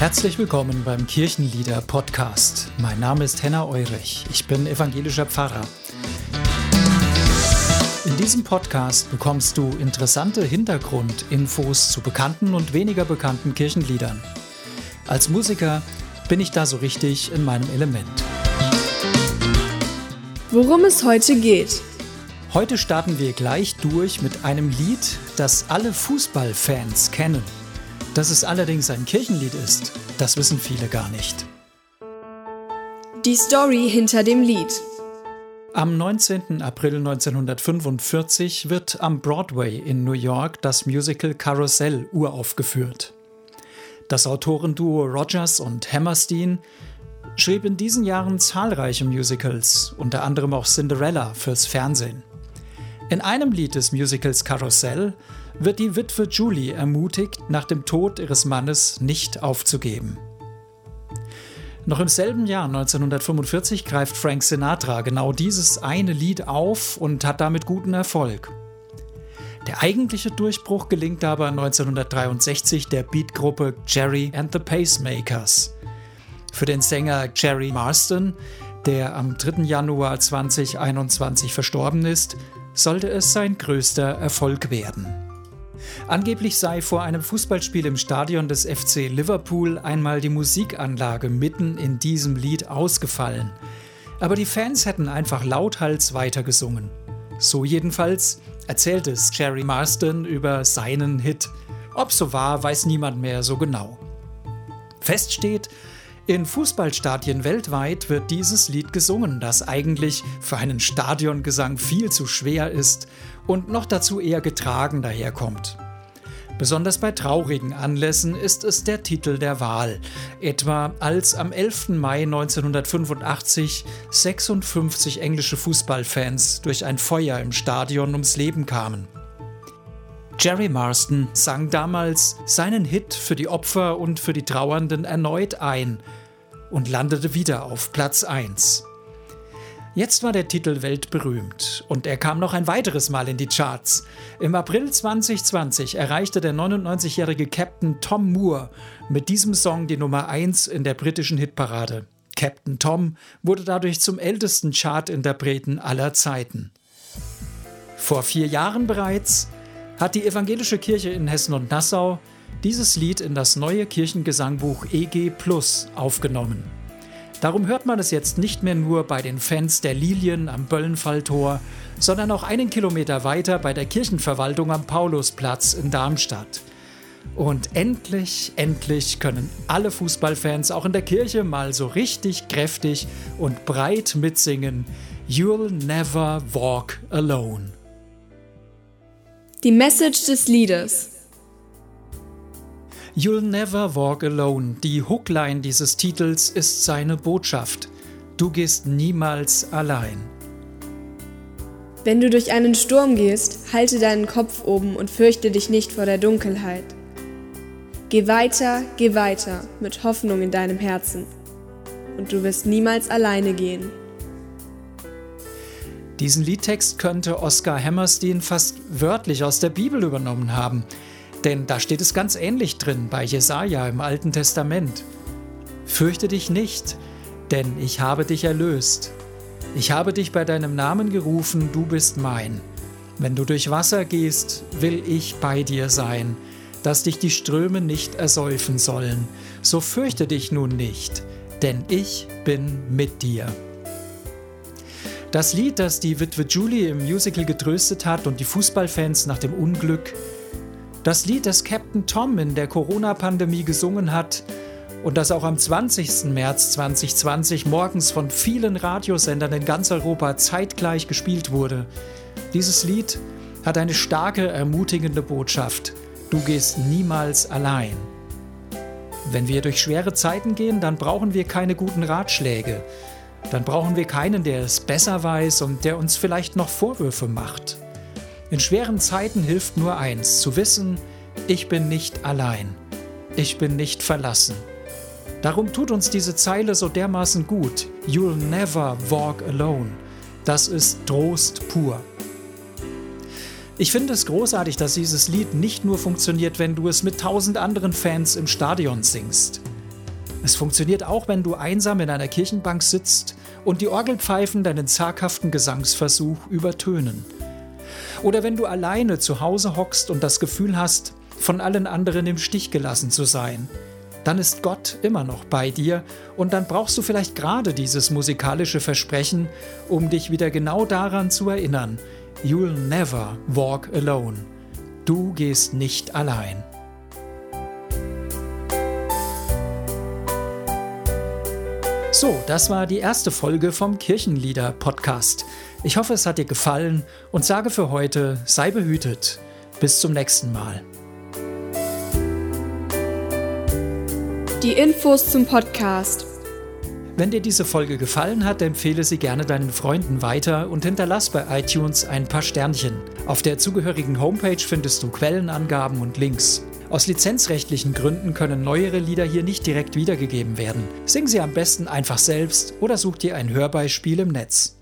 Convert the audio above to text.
Herzlich willkommen beim Kirchenlieder Podcast. Mein Name ist Henna Eurich. Ich bin evangelischer Pfarrer. In diesem Podcast bekommst du interessante Hintergrundinfos zu bekannten und weniger bekannten Kirchenliedern. Als Musiker bin ich da so richtig in meinem Element. Worum es heute geht. Heute starten wir gleich durch mit einem Lied, das alle Fußballfans kennen. Dass es allerdings ein Kirchenlied ist, das wissen viele gar nicht. Die Story hinter dem Lied. Am 19. April 1945 wird am Broadway in New York das Musical Carousel uraufgeführt. Das Autorenduo Rogers und Hammerstein schrieb in diesen Jahren zahlreiche Musicals, unter anderem auch Cinderella fürs Fernsehen. In einem Lied des Musicals Carousel wird die Witwe Julie ermutigt, nach dem Tod ihres Mannes nicht aufzugeben. Noch im selben Jahr 1945 greift Frank Sinatra genau dieses eine Lied auf und hat damit guten Erfolg. Der eigentliche Durchbruch gelingt aber 1963 der Beatgruppe Jerry and the Pacemakers. Für den Sänger Jerry Marston, der am 3. Januar 2021 verstorben ist, sollte es sein größter Erfolg werden. Angeblich sei vor einem Fußballspiel im Stadion des FC Liverpool einmal die Musikanlage mitten in diesem Lied ausgefallen. Aber die Fans hätten einfach lauthals weitergesungen. So jedenfalls erzählt es Jerry Marston über seinen Hit. Ob so war, weiß niemand mehr so genau. Fest steht, in Fußballstadien weltweit wird dieses Lied gesungen, das eigentlich für einen Stadiongesang viel zu schwer ist und noch dazu eher getragen daherkommt. Besonders bei traurigen Anlässen ist es der Titel der Wahl, etwa als am 11. Mai 1985 56 englische Fußballfans durch ein Feuer im Stadion ums Leben kamen. Jerry Marston sang damals seinen Hit für die Opfer und für die Trauernden erneut ein und landete wieder auf Platz 1. Jetzt war der Titel weltberühmt und er kam noch ein weiteres Mal in die Charts. Im April 2020 erreichte der 99-jährige Captain Tom Moore mit diesem Song die Nummer 1 in der britischen Hitparade. Captain Tom wurde dadurch zum ältesten Chartinterpreten aller Zeiten. Vor vier Jahren bereits hat die evangelische Kirche in Hessen und Nassau dieses Lied in das neue Kirchengesangbuch EG Plus aufgenommen. Darum hört man es jetzt nicht mehr nur bei den Fans der Lilien am Böllenfalltor, sondern auch einen Kilometer weiter bei der Kirchenverwaltung am Paulusplatz in Darmstadt. Und endlich, endlich können alle Fußballfans auch in der Kirche mal so richtig kräftig und breit mitsingen You'll never walk alone. Die Message des Liedes. You'll Never Walk Alone, die Hookline dieses Titels, ist seine Botschaft. Du gehst niemals allein. Wenn du durch einen Sturm gehst, halte deinen Kopf oben und fürchte dich nicht vor der Dunkelheit. Geh weiter, geh weiter mit Hoffnung in deinem Herzen. Und du wirst niemals alleine gehen. Diesen Liedtext könnte Oscar Hammerstein fast wörtlich aus der Bibel übernommen haben. Denn da steht es ganz ähnlich drin bei Jesaja im Alten Testament. Fürchte dich nicht, denn ich habe dich erlöst. Ich habe dich bei deinem Namen gerufen, du bist mein. Wenn du durch Wasser gehst, will ich bei dir sein, dass dich die Ströme nicht ersäufen sollen. So fürchte dich nun nicht, denn ich bin mit dir. Das Lied, das die Witwe Julie im Musical getröstet hat und die Fußballfans nach dem Unglück das Lied, das Captain Tom in der Corona-Pandemie gesungen hat und das auch am 20. März 2020 morgens von vielen Radiosendern in ganz Europa zeitgleich gespielt wurde. Dieses Lied hat eine starke, ermutigende Botschaft. Du gehst niemals allein. Wenn wir durch schwere Zeiten gehen, dann brauchen wir keine guten Ratschläge. Dann brauchen wir keinen, der es besser weiß und der uns vielleicht noch Vorwürfe macht. In schweren Zeiten hilft nur eins, zu wissen, ich bin nicht allein, ich bin nicht verlassen. Darum tut uns diese Zeile so dermaßen gut, You'll never walk alone. Das ist Trost pur. Ich finde es großartig, dass dieses Lied nicht nur funktioniert, wenn du es mit tausend anderen Fans im Stadion singst. Es funktioniert auch, wenn du einsam in einer Kirchenbank sitzt und die Orgelpfeifen deinen zaghaften Gesangsversuch übertönen. Oder wenn du alleine zu Hause hockst und das Gefühl hast, von allen anderen im Stich gelassen zu sein. Dann ist Gott immer noch bei dir und dann brauchst du vielleicht gerade dieses musikalische Versprechen, um dich wieder genau daran zu erinnern. You'll never walk alone. Du gehst nicht allein. So, das war die erste Folge vom Kirchenlieder Podcast. Ich hoffe, es hat dir gefallen und sage für heute, sei behütet. Bis zum nächsten Mal. Die Infos zum Podcast. Wenn dir diese Folge gefallen hat, empfehle sie gerne deinen Freunden weiter und hinterlass bei iTunes ein paar Sternchen. Auf der zugehörigen Homepage findest du Quellenangaben und Links. Aus lizenzrechtlichen Gründen können neuere Lieder hier nicht direkt wiedergegeben werden. Sing sie am besten einfach selbst oder such dir ein Hörbeispiel im Netz.